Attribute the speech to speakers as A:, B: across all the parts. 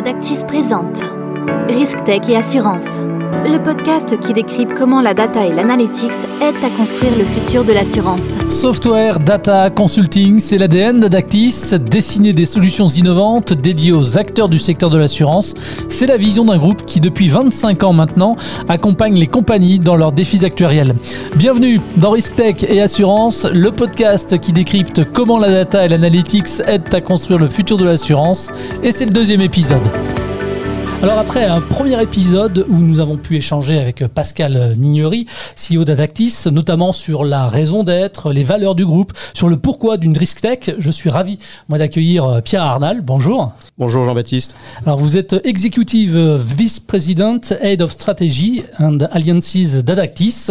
A: Adactis présente. Risk Tech et Assurance, le podcast qui décrypte comment la data et l'analytics aident à construire le futur de l'assurance.
B: Software, data, consulting, c'est l'ADN d'Adactis. Dessiner des solutions innovantes dédiées aux acteurs du secteur de l'assurance, c'est la vision d'un groupe qui, depuis 25 ans maintenant, accompagne les compagnies dans leurs défis actuariels. Bienvenue dans Risk Tech et Assurance, le podcast qui décrypte comment la data et l'analytics aident à construire le futur de l'assurance. Et c'est le deuxième épisode. Alors après un premier épisode où nous avons pu échanger avec Pascal Mignery, CEO d'Adactis, notamment sur la raison d'être, les valeurs du groupe, sur le pourquoi d'une Risk Tech, je suis ravi moi d'accueillir Pierre Arnal. Bonjour.
C: Bonjour Jean-Baptiste.
B: Alors vous êtes Executive Vice President, Head of Strategy and Alliances d'Adactis.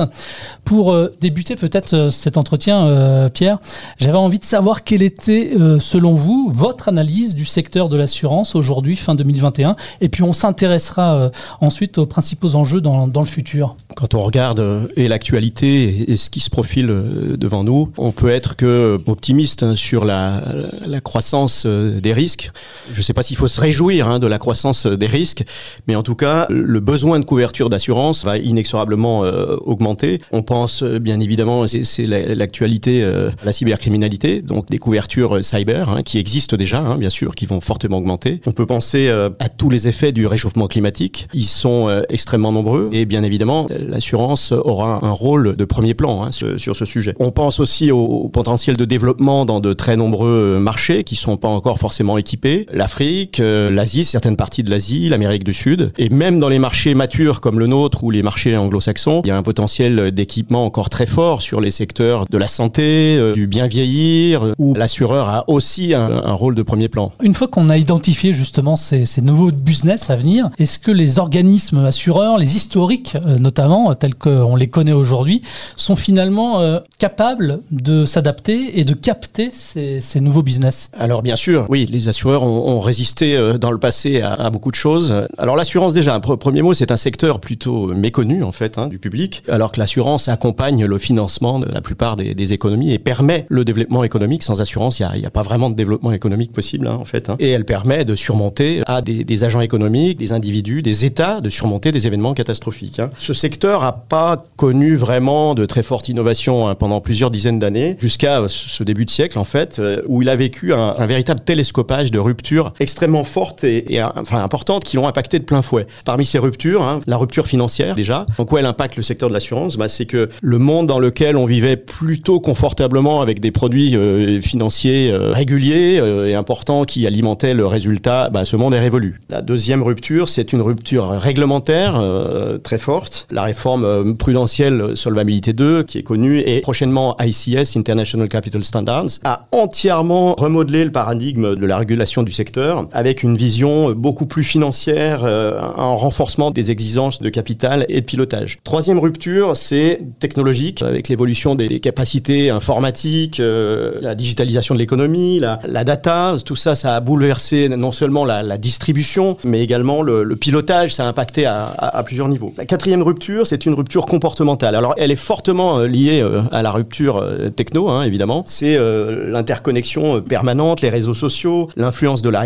B: Pour euh, débuter peut-être euh, cet entretien, euh, Pierre, j'avais envie de savoir quelle était, selon vous, votre analyse du secteur de l'assurance aujourd'hui, fin 2021, et puis on s'intéressera euh, ensuite aux principaux enjeux dans, dans, le futur
C: Quand on regarde euh, et l'actualité et, ce qui se profile euh, devant nous, on peut être que optimiste hein, sur la, la croissance des risques. Je ne sais pas s'il faut se réjouir hein, de la croissance des risques, mais en tout cas, le besoin de couverture d'assurance va inexorablement augmenter. On pense bien évidemment, c'est l'actualité, la cybercriminalité, donc des couvertures cyber hein, qui existent déjà, hein, bien sûr, qui vont fortement augmenter. On peut penser à tous les effets du réchauffement climatique. Ils sont euh, extrêmement nombreux et bien évidemment, l'assurance aura un rôle de premier plan sur ce sujet. On pense aussi au, potentiel de développement dans de très nombreux marchés qui sont pas encore forcément équipés. L'Afrique, euh, l'Asie, certaines parties de l'Asie, l'Amérique du Sud. Et même dans les marchés matures comme le nôtre ou les marchés anglo-saxons, il y a un potentiel d'équipement encore très fort sur les secteurs de la santé, euh, du bien vieillir, où l'assureur a aussi un, rôle de premier plan.
B: Une fois qu'on a identifié justement ces, ces nouveaux business à venir. Est-ce que les organismes assureurs, les historiques euh, notamment, tels qu'on les connaît aujourd'hui, sont finalement euh, capables de s'adapter et de capter ces, nouveaux business?
C: Alors bien sûr, oui, les assureurs ont, résisté euh, dans le passé à, beaucoup de choses. Alors l'assurance déjà, un premier mot, c'est un secteur plutôt méconnu en fait hein, du public, alors que l'assurance accompagne le financement de la plupart des, économies et permet le développement économique. Sans assurance, il n'y a, pas vraiment de développement économique possible hein, en fait. Hein. Et elle permet de surmonter à des, agents économiques des individus, des États de surmonter des événements catastrophiques. Ce secteur n'a pas connu vraiment de très forte innovation pendant plusieurs dizaines d'années, jusqu'à ce début de siècle en fait, euh, où il a vécu un, véritable télescopage de ruptures extrêmement fortes et, enfin importantes qui l'ont impacté de plein fouet. Parmi ces ruptures, hein, la rupture financière déjà. En quoi elle impacte le secteur de l'assurance? Bah, C'est que le monde dans lequel on vivait plutôt confortablement avec des produits euh, financiers euh, réguliers et importants qui alimentaient le résultat, bah, ce monde est révolu. La deuxième rupture c'est une rupture réglementaire euh, très forte. La réforme euh, prudentielle Solvabilité 2, qui est connue, et prochainement ICS, International Capital Standards, a entièrement remodelé le paradigme de la régulation du secteur avec une vision beaucoup plus financière, euh, un renforcement des exigences de capital et de pilotage. Troisième rupture, c'est technologique, avec l'évolution des capacités informatiques, la digitalisation de l'économie, la, data, tout ça, ça a bouleversé non seulement la, distribution, mais également le, pilotage, ça a impacté à, plusieurs niveaux. La quatrième rupture, c'est une rupture comportementale. Alors, elle est fortement euh, liée euh, à la rupture euh, techno, hein, évidemment. C'est l'interconnexion permanente, les réseaux sociaux, l'influence de la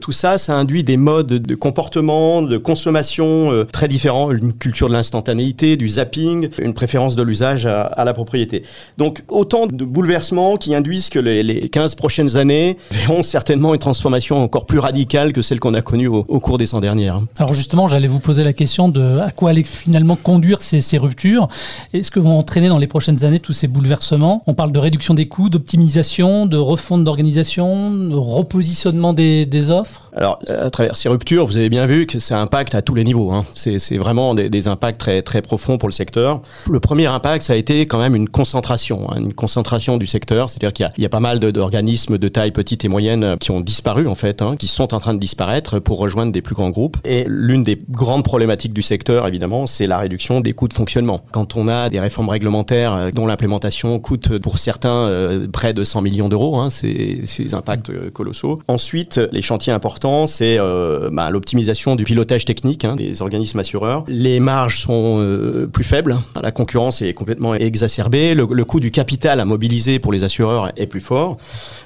C: Tout ça, ça induit des modes de comportement, de consommation très différents. Une culture de l'instantanéité, du zapping, une préférence de l'usage à, la propriété. Donc, autant de bouleversements qui induisent que les, 15 prochaines années verront certainement une transformation encore plus radicale que celle qu'on a connue au, au cours des 100 dernières.
B: Alors justement, j'allais vous poser la question de à quoi allaient finalement conduire ces, ces ruptures. Est-ce que vont entraîner dans les prochaines années tous ces bouleversements? On parle de réduction des coûts, d'optimisation, de refonte d'organisation, de repositionnement des, des, offres
C: Alors, à travers ces ruptures, vous avez bien vu que ça impacte à tous les niveaux. Hein. C'est vraiment des, impacts très, très profonds pour le secteur. Le premier impact, ça a été quand même une concentration, hein, une concentration du secteur. C'est-à-dire qu'il y, a pas mal d'organismes de, taille petite et moyenne qui ont disparu, en fait, hein, qui sont en train de disparaître pour rejoindre des plus grands groupes. Et l'une des grandes problématiques du secteur, évidemment, c'est la réduction des coûts de fonctionnement. Quand on a des réformes réglementaires euh, dont l'implémentation coûte pour certains euh, près de 100 millions d'euros, c'est des impacts euh, colossaux. Ensuite, les chantiers importants important, c'est euh, bah, l'optimisation du pilotage technique hein, des organismes assureurs. Les marges sont euh, plus faibles, la concurrence est complètement exacerbée, le, le, coût du capital à mobiliser pour les assureurs est plus fort.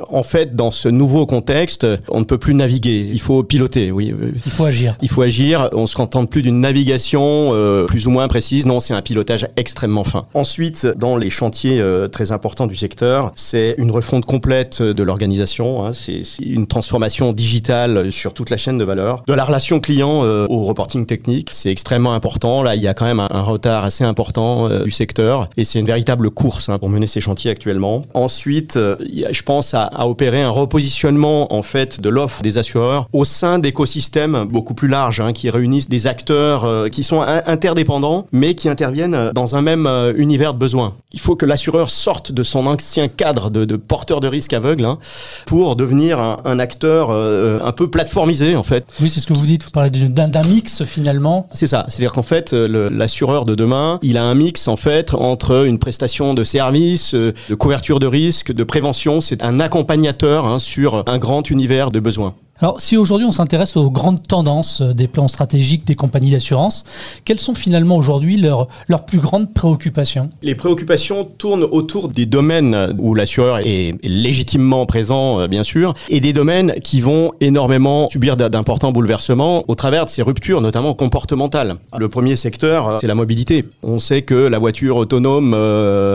C: En fait, dans ce nouveau contexte, on ne peut plus naviguer, il faut piloter, oui.
B: Il faut agir.
C: Il faut agir, on se contente plus d'une navigation euh, plus ou moins précise, non, c'est un pilotage extrêmement fin. Ensuite, dans les chantiers très importants du secteur, c'est une refonte complète de l'organisation, hein, c'est une transformation digitale sur toute la chaîne de valeur, de la relation client euh, au reporting technique, c'est extrêmement important. Là, il y a quand même un, retard assez important euh, du secteur et c'est une véritable course hein, pour mener ces chantiers actuellement. Ensuite, euh, je pense à, opérer un repositionnement en fait de l'offre des assureurs au sein d'écosystèmes beaucoup plus larges hein, qui réunissent des acteurs euh, qui sont interdépendants mais qui interviennent dans un même univers de besoins. Il faut que l'assureur sorte de son ancien cadre de, de porteur de risque aveugle hein, pour devenir un, un acteur un peu plateformisé en fait.
B: Oui, c'est ce que vous dites. Vous parlez d'un mix finalement.
C: C'est ça. C'est-à-dire qu'en fait, l'assureur de demain, il a un mix en fait entre une prestation de service, euh, de couverture de risque, de prévention. C'est un accompagnateur hein, sur un grand univers de besoins.
B: Alors, si aujourd'hui on s'intéresse aux grandes tendances euh, des plans stratégiques des compagnies d'assurance, quelles sont finalement aujourd'hui leurs, leurs plus grandes préoccupations?
C: Les préoccupations tournent autour des domaines où l'assureur est légitimement présent, euh, bien sûr, et des domaines qui vont énormément subir d'importants bouleversements au travers de ces ruptures, notamment comportementales. Le premier secteur, euh, c'est la mobilité. On sait que la voiture autonome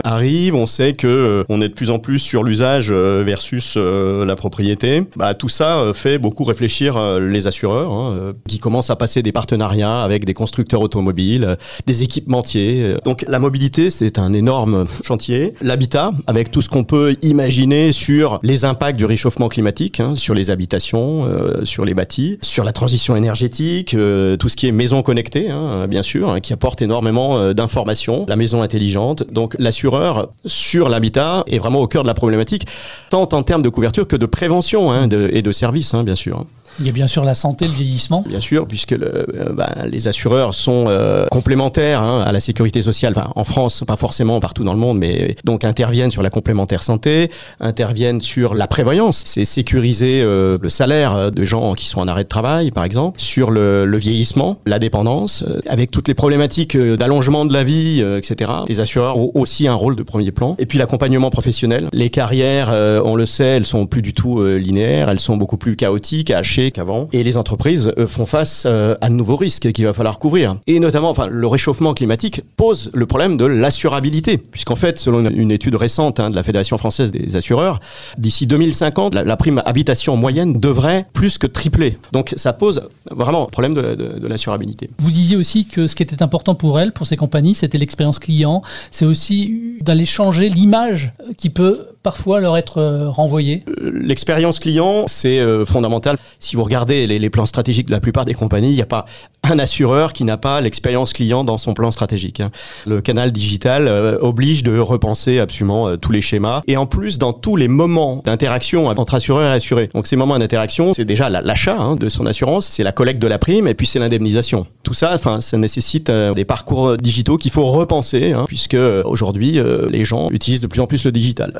C: arrive, on sait que on est de plus en plus sur l'usage versus la propriété. Bah, tout ça fait réfléchir euh, les assureurs, hein, euh, qui commencent à passer des partenariats avec des constructeurs automobiles, euh, des équipementiers. Donc la mobilité, c'est un énorme chantier. L'habitat, avec tout ce qu'on peut imaginer sur les impacts du réchauffement climatique, hein, sur les habitations, sur les bâtis, sur la transition énergétique, tout ce qui est maison connectée, hein, bien sûr, qui apporte énormément d'informations, la maison intelligente. Donc l'assureur sur l'habitat est vraiment au cœur de la problématique, tant en termes de couverture que de prévention et de services, hein, bien sûr sûr. Hein.
B: Il y a bien sûr la santé, le vieillissement.
C: Bien sûr, puisque le, euh, bah, les assureurs sont euh, complémentaires hein, à la sécurité sociale. Enfin, en France, pas forcément partout dans le monde, mais donc interviennent sur la complémentaire santé, interviennent sur la prévoyance. C'est sécuriser euh, le salaire de gens qui sont en arrêt de travail, par exemple, sur le, le vieillissement, la dépendance, avec toutes les problématiques d'allongement de la vie, etc. Les assureurs ont aussi un rôle de premier plan. Et puis l'accompagnement professionnel. Les carrières, on le sait, elles sont plus du tout linéaires, elles sont beaucoup plus chaotiques, hachées qu'avant. Et les entreprises font face euh, à de nouveaux risques qu'il va falloir couvrir. Et notamment, enfin, le réchauffement climatique pose le problème de l'assurabilité, puisqu'en fait, selon une étude récente hein, de la Fédération française des assureurs, d'ici 2050, la, prime habitation moyenne devrait plus que tripler. Donc, ça pose vraiment un problème de, de, de l'assurabilité.
B: Vous disiez aussi que ce qui était important pour elles, pour ces compagnies, c'était l'expérience client. C'est aussi d'aller changer l'image qui peut parfois leur être euh, renvoyée
C: L'expérience client, c'est fondamental. Si vous regardez les, plans stratégiques de la plupart des compagnies, il n'y a pas un assureur qui n'a pas l'expérience client dans son plan stratégique. Hein. Le canal digital euh, oblige de repenser absolument euh, tous les schémas et en plus dans tous les moments d'interaction entre assureur et assuré. Donc ces moments d'interaction, c'est déjà l'achat hein, de son assurance, c'est la collecte de la prime et puis c'est l'indemnisation. Tout ça, ça nécessite euh, des parcours digitaux qu'il faut repenser hein, puisque aujourd'hui les gens utilisent de plus en plus le digital.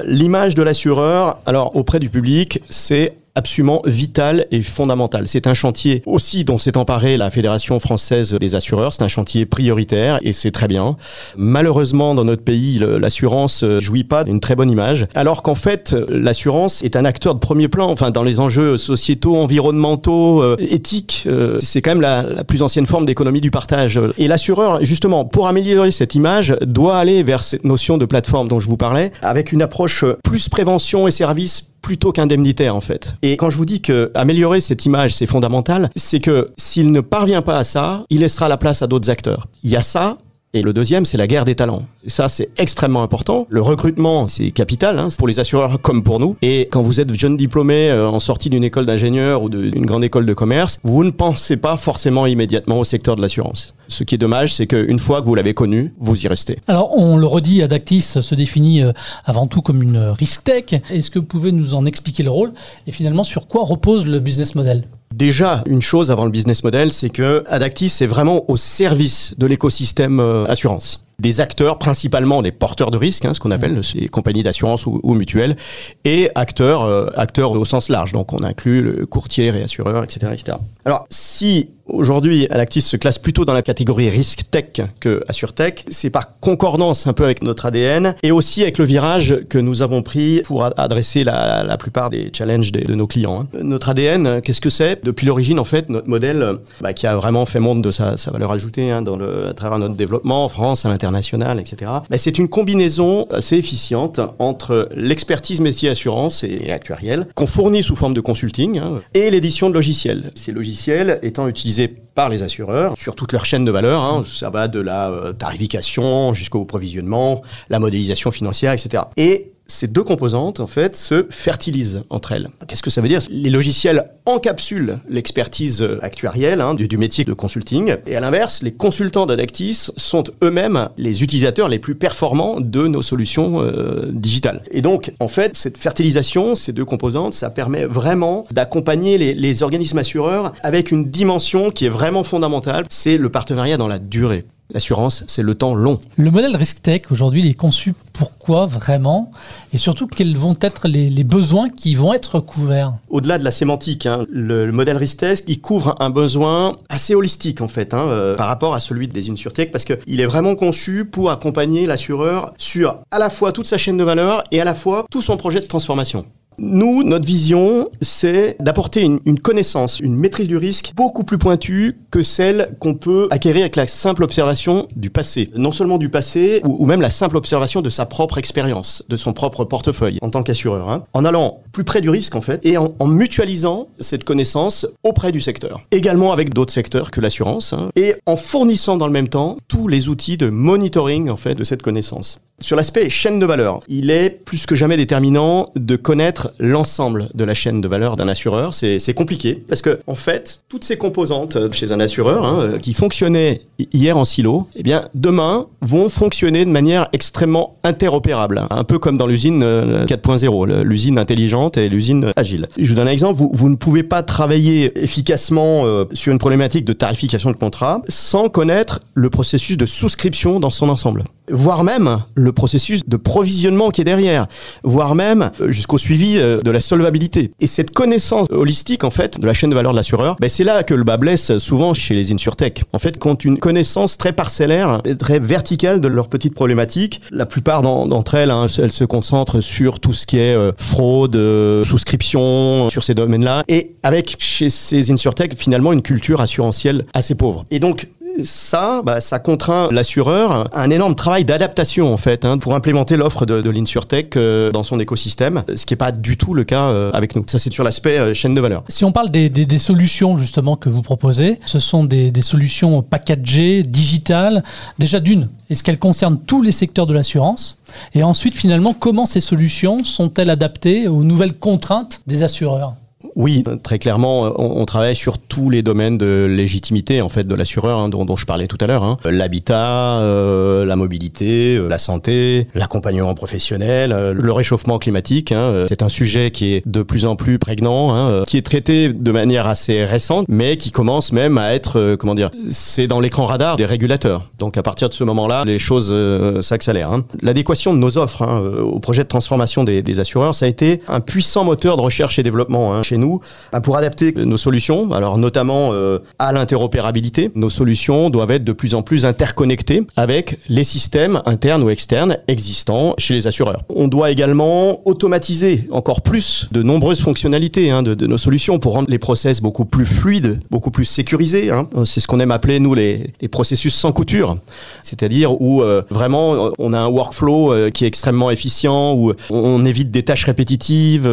C: De l'assureur, alors auprès du public, c'est absolument vital et fondamental. C'est un chantier aussi dont s'est emparée la Fédération française des assureurs. C'est un chantier prioritaire et c'est très bien. Malheureusement, dans notre pays, l'assurance euh, jouit pas d'une très bonne image, alors qu'en fait, l'assurance est un acteur de premier plan. Enfin, dans les enjeux sociétaux, environnementaux, euh, éthiques, euh, c'est quand même la, la, plus ancienne forme d'économie du partage. Et l'assureur, justement, pour améliorer cette image, doit aller vers cette notion de plateforme dont je vous parlais, avec une approche plus prévention et service plutôt qu'indemnitaire en fait. Et quand je vous dis que améliorer cette image c'est fondamental, c'est que s'il ne parvient pas à ça, il laissera la place à d'autres acteurs. Il y a ça, et le deuxième, c'est la guerre des talents. Ça, c'est extrêmement important. Le recrutement, c'est capital hein, pour les assureurs comme pour nous. Et quand vous êtes jeune diplômé euh, en sortie d'une école d'ingénieur ou d'une grande école de commerce, vous ne pensez pas forcément immédiatement au secteur de l'assurance. Ce qui est dommage, c'est qu'une fois que vous l'avez connu, vous y restez.
B: Alors, on le redit, Adactis se définit euh, avant tout comme une risk tech. Est-ce que vous pouvez nous en expliquer le rôle? Et finalement sur quoi repose le business model?
C: Déjà, une chose avant le business model, c'est que Adactis est vraiment au service de l'écosystème euh, assurance. des acteurs, principalement des porteurs de risques, hein, ce qu'on appelle les compagnies d'assurance ou, ou, mutuelles, et acteurs, euh, acteurs au sens large. Donc on inclut le courtier, réassureur, etc., etc. Alors si Aujourd'hui, Alactis se classe plutôt dans la catégorie risque tech que tech. C'est par concordance un peu avec notre ADN et aussi avec le virage que nous avons pris pour adresser la, plupart des challenges de, nos clients. Hein. Notre ADN, qu'est-ce que c'est? Depuis l'origine, en fait, notre modèle bah, qui a vraiment fait montre de sa, valeur ajoutée hein, à travers notre développement en France, à l'international, etc. Bah, c'est une combinaison assez efficiente entre l'expertise métier assurance et actuariel qu'on fournit sous forme de consulting hein, et l'édition de logiciels. Ces logiciels étant utilisés par les assureurs sur toute leur chaîne de valeur. Hein. Ça va de la euh, tarification jusqu'au provisionnement, la modélisation financière, etc. Et ces deux composantes, en fait, se fertilisent entre elles. Qu'est-ce que ça veut dire? Les logiciels encapsulent l'expertise actuarielle hein, du, métier de consulting, et à l'inverse, les consultants d'Adactis sont eux-mêmes les utilisateurs les plus performants de nos solutions euh, digitales. Et donc, en fait, cette fertilisation, ces deux composantes, ça permet vraiment d'accompagner les, les organismes assureurs avec une dimension qui est vraiment fondamentale, c'est le partenariat dans la durée. L'assurance, c'est le temps long.
B: Le modèle RiskTech, aujourd'hui, il est conçu pourquoi vraiment Et surtout, quels vont être les, les besoins qui vont être couverts
C: Au-delà de la sémantique, hein, le, le, modèle RiskTech, il couvre un besoin assez holistique, en fait, hein, euh, par rapport à celui des InsurTech, parce qu'il est vraiment conçu pour accompagner l'assureur sur à la fois toute sa chaîne de valeur et à la fois tout son projet de transformation. Nous, notre vision, c'est d'apporter une, connaissance, une maîtrise du risque beaucoup plus pointue que celle qu'on peut acquérir avec la simple observation du passé. Non seulement du passé, ou, même la simple observation de sa propre expérience, de son propre portefeuille en tant qu'assureur. Hein. En allant plus près du risque, en fait, et en, en, mutualisant cette connaissance auprès du secteur. Également avec d'autres secteurs que l'assurance, hein, et en fournissant dans le même temps tous les outils de monitoring, en fait, de cette connaissance. Sur l'aspect chaîne de valeur, il est plus que jamais déterminant de connaître l'ensemble de la chaîne de valeur d'un assureur. C'est compliqué parce que, en fait, toutes ces composantes chez un assureur hein, qui fonctionnaient hier en silo, eh bien, demain vont fonctionner de manière extrêmement interopérable. Un peu comme dans l'usine 4.0, l'usine intelligente et l'usine agile. Je vous donne un exemple. Vous, ne pouvez pas travailler efficacement euh, sur une problématique de tarification de contrat sans connaître le processus de souscription dans son ensemble. Voire même le processus de provisionnement qui est derrière, voire même euh, jusqu'au suivi euh, de la solvabilité. Et cette connaissance holistique, en fait, de la chaîne de valeur de l'assureur, ben c'est là que le bas blesse souvent chez les insurtech. En fait, quand une connaissance très parcellaire très verticale de leurs petites problématiques, la plupart d'entre elles, hein, elles se concentrent sur tout ce qui est euh, fraude, souscription, sur ces domaines-là, et avec chez ces insurtech finalement une culture assurantielle assez pauvre. Et donc ça, bah, ça contraint l'assureur à un énorme travail d'adaptation en fait hein, pour implémenter l'offre de, l'InsurTech euh, dans son écosystème, ce qui n'est pas du tout le cas euh, avec nous. Ça c'est sur l'aspect euh, chaîne de valeur.
B: Si on parle des, solutions justement que vous proposez, ce sont des, des solutions packagées, digitales. Déjà d'une, est-ce qu'elles concernent tous les secteurs de l'assurance? Et ensuite finalement, comment ces solutions sont-elles adaptées aux nouvelles contraintes des assureurs?
C: Oui, très clairement, on, on, travaille sur tous les domaines de légitimité en fait de l'assureur hein, dont, dont, je parlais tout à l'heure. Hein. L'habitat, euh, la mobilité, euh, la santé, l'accompagnement professionnel, euh, le réchauffement climatique. Hein, c'est un sujet qui est de plus en plus prégnant, hein, qui est traité de manière assez récente, mais qui commence même à être, euh, comment dire, c'est dans l'écran radar des régulateurs. Donc à partir de ce moment-là, les choses euh, s'accélèrent. Hein. L'adéquation de nos offres hein, au projet de transformation des, des, assureurs, ça a été un puissant moteur de recherche et développement chez nous bah, pour adapter nos solutions, alors notamment euh, à l'interopérabilité. Nos solutions doivent être de plus en plus interconnectées avec les systèmes internes ou externes existants chez les assureurs. On doit également automatiser encore plus de nombreuses fonctionnalités hein, de, nos solutions pour rendre les process beaucoup plus fluides, beaucoup plus sécurisés. Hein. C'est ce qu'on aime appeler, nous, les, processus sans couture. C'est-à-dire où euh, vraiment on a un workflow euh, qui est extrêmement efficient, où on évite des tâches répétitives,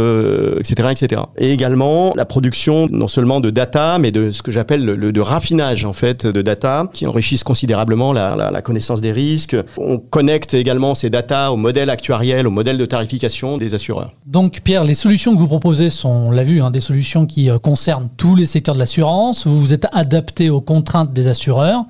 C: etc., etc. Et également la production non seulement de data, mais de ce que j'appelle le, de raffinage en fait de data, qui enrichissent considérablement la, la, connaissance des risques. On connecte également ces data au modèle actuariel, au modèle de tarification des assureurs.
B: Donc Pierre, les solutions que vous proposez sont, on l'a vu, hein, des solutions qui euh, concernent tous les secteurs de l'assurance. Vous vous êtes adapté aux contraintes des assureurs.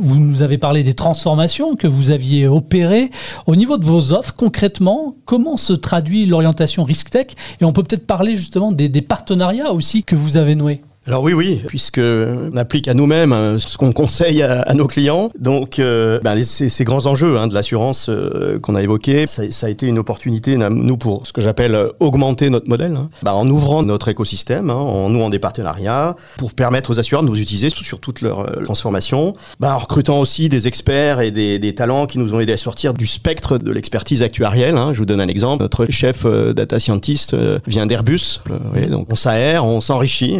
B: Vous nous avez parlé des transformations que vous aviez opérées. Au niveau de vos offres, concrètement, comment se traduit l'orientation RiskTech Et on peut peut-être parler justement des, des partenariats aussi que vous avez noués.
C: Alors oui, oui, puisque on applique à nous-mêmes euh, ce qu'on conseille à, nos clients. Donc, euh, ben, ces, ces, grands enjeux hein, de l'assurance euh, qu'on a évoqués, ça, ça, a été une opportunité, nous, pour ce que j'appelle augmenter notre modèle, hein, ben, en ouvrant notre écosystème, hein, en nouant des partenariats, pour permettre aux assureurs de nous utiliser sur toute leur transformation, ben, en recrutant aussi des experts et des, des, talents qui nous ont aidé à sortir du spectre de l'expertise actuarielle. Hein. Je vous donne un exemple. Notre chef data scientist vient d'Airbus. donc on s'aère, on s'enrichit.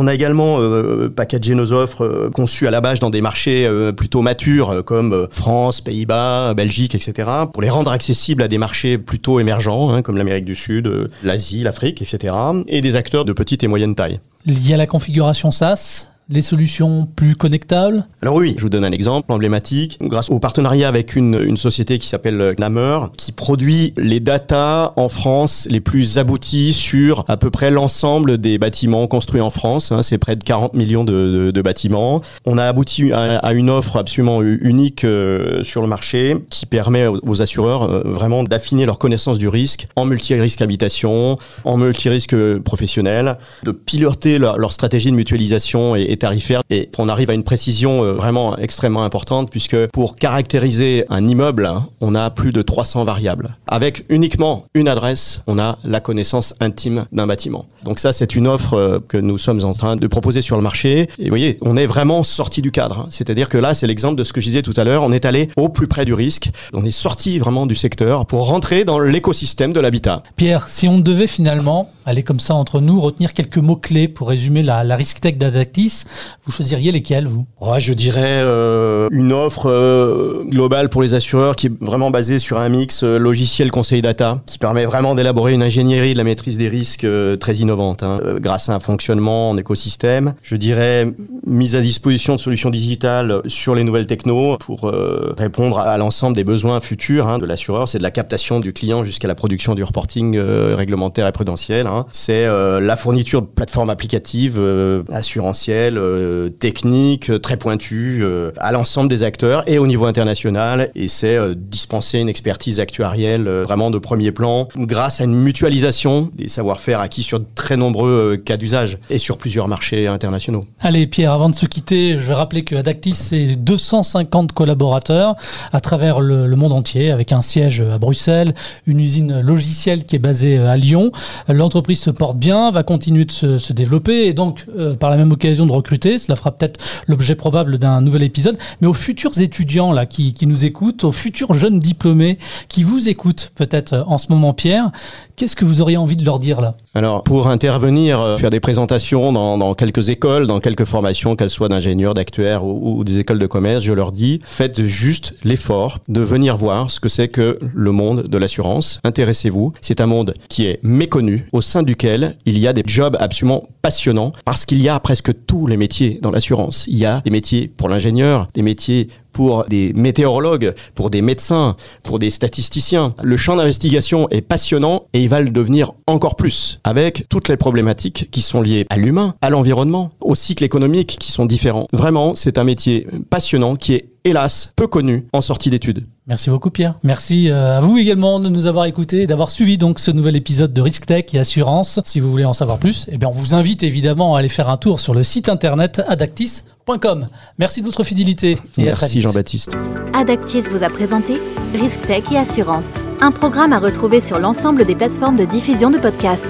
C: On a également euh, packagé nos offres euh, conçues à la base dans des marchés euh, plutôt matures comme France, Pays-Bas, Belgique, etc. pour les rendre accessibles à des marchés plutôt émergents hein, comme l'Amérique du Sud, l'Asie, l'Afrique, etc. et des acteurs de petite et moyenne taille.
B: Lié à la configuration SaaS les solutions plus connectables
C: Alors oui, je vous donne un exemple emblématique. Grâce au partenariat avec une, société qui s'appelle Knamer, qui produit les datas en France les plus aboutis sur à peu près l'ensemble des bâtiments construits en France. Hein, c'est près de 40 millions de, bâtiments. On a abouti à, une offre absolument unique euh, sur le marché qui permet aux, assureurs euh, vraiment d'affiner leur connaissance du risque en multi-risque habitation, en multi-risque professionnel, de piloter leur, leur stratégie de mutualisation et, et tarifaire et on arrive à une précision euh, vraiment extrêmement importante puisque pour caractériser un immeuble, on a plus de 300 variables. Avec uniquement une adresse, on a la connaissance intime d'un bâtiment. Donc ça, c'est une offre euh, que nous sommes en train de proposer sur le marché. Et vous voyez, on est vraiment sorti du cadre. C'est-à-dire que là, c'est l'exemple de ce que je disais tout à l'heure. On est allé au plus près du risque. On est sorti vraiment du secteur pour rentrer dans l'écosystème de l'habitat.
B: Pierre, si on devait finalement aller comme ça entre nous, retenir quelques mots-clés pour résumer la, la risk tech d'Adactis, vous choisiriez lesquels, vous?
C: Ouais, Je dirais euh, une offre euh, globale pour les assureurs qui est vraiment basée sur un mix euh, logiciel conseil data qui permet vraiment d'élaborer une ingénierie de la maîtrise des risques très innovante hein, grâce à un fonctionnement en écosystème. Je dirais mise à disposition de solutions digitales sur les nouvelles technos pour répondre à, l'ensemble des besoins futurs hein, de l'assureur. C'est de la captation du client jusqu'à la production du reporting réglementaire et prudentiel. Hein. C'est la fourniture de plateformes applicatives assurantielles euh, technique, euh, très pointue, euh, à l'ensemble des acteurs et au niveau international. Et c'est dispenser une expertise actuarielle vraiment de premier plan grâce à une mutualisation des savoir-faire acquis sur de très nombreux cas d'usage et sur plusieurs marchés internationaux.
B: Allez Pierre, avant de se quitter, je vais rappeler que Adactis, c'est 250 collaborateurs à travers le, monde entier, avec un siège à Bruxelles, une usine logicielle qui est basée à Lyon. L'entreprise se porte bien, va continuer de se, développer et donc par la même occasion de recruter cela fera peut-être l'objet probable d'un nouvel épisode. Mais aux futurs étudiants là qui, nous écoutent, aux futurs jeunes diplômés qui vous écoutent peut-être en ce moment, Pierre, qu'est-ce que vous auriez envie de leur dire là?
C: Alors, pour intervenir, euh, faire des présentations dans, quelques écoles, dans quelques formations, qu'elles soient d'ingénieurs, d'actuaires ou, ou, des écoles de commerce, je leur dis, faites juste l'effort de venir voir ce que c'est que le monde de l'assurance. Intéressez-vous. C'est un monde qui est méconnu, au sein duquel il y a des jobs absolument passionnants, parce qu'il y a presque tous les métiers dans l'assurance. Il y a des métiers pour l'ingénieur, des métiers pour des météorologues, pour des médecins, pour des statisticiens. Le champ d'investigation est passionnant et il va le devenir encore plus avec toutes les problématiques qui sont liées à l'humain, à l'environnement, aux cycles économiques qui sont différents. Vraiment, c'est un métier passionnant qui est hélas peu connu en sortie d'études.
B: Merci beaucoup Pierre. Merci euh, à vous également de nous avoir écoutés et d'avoir suivi donc ce nouvel épisode de Risk Tech et Assurance. Si vous voulez en savoir plus, eh bien on vous invite évidemment à aller faire un tour sur le site internet adactis.com. Merci de votre fidélité
C: et Merci Jean-Baptiste.
A: Adactis vous a présenté Risk Tech et Assurance, un programme à retrouver sur l'ensemble des plateformes de diffusion de podcasts.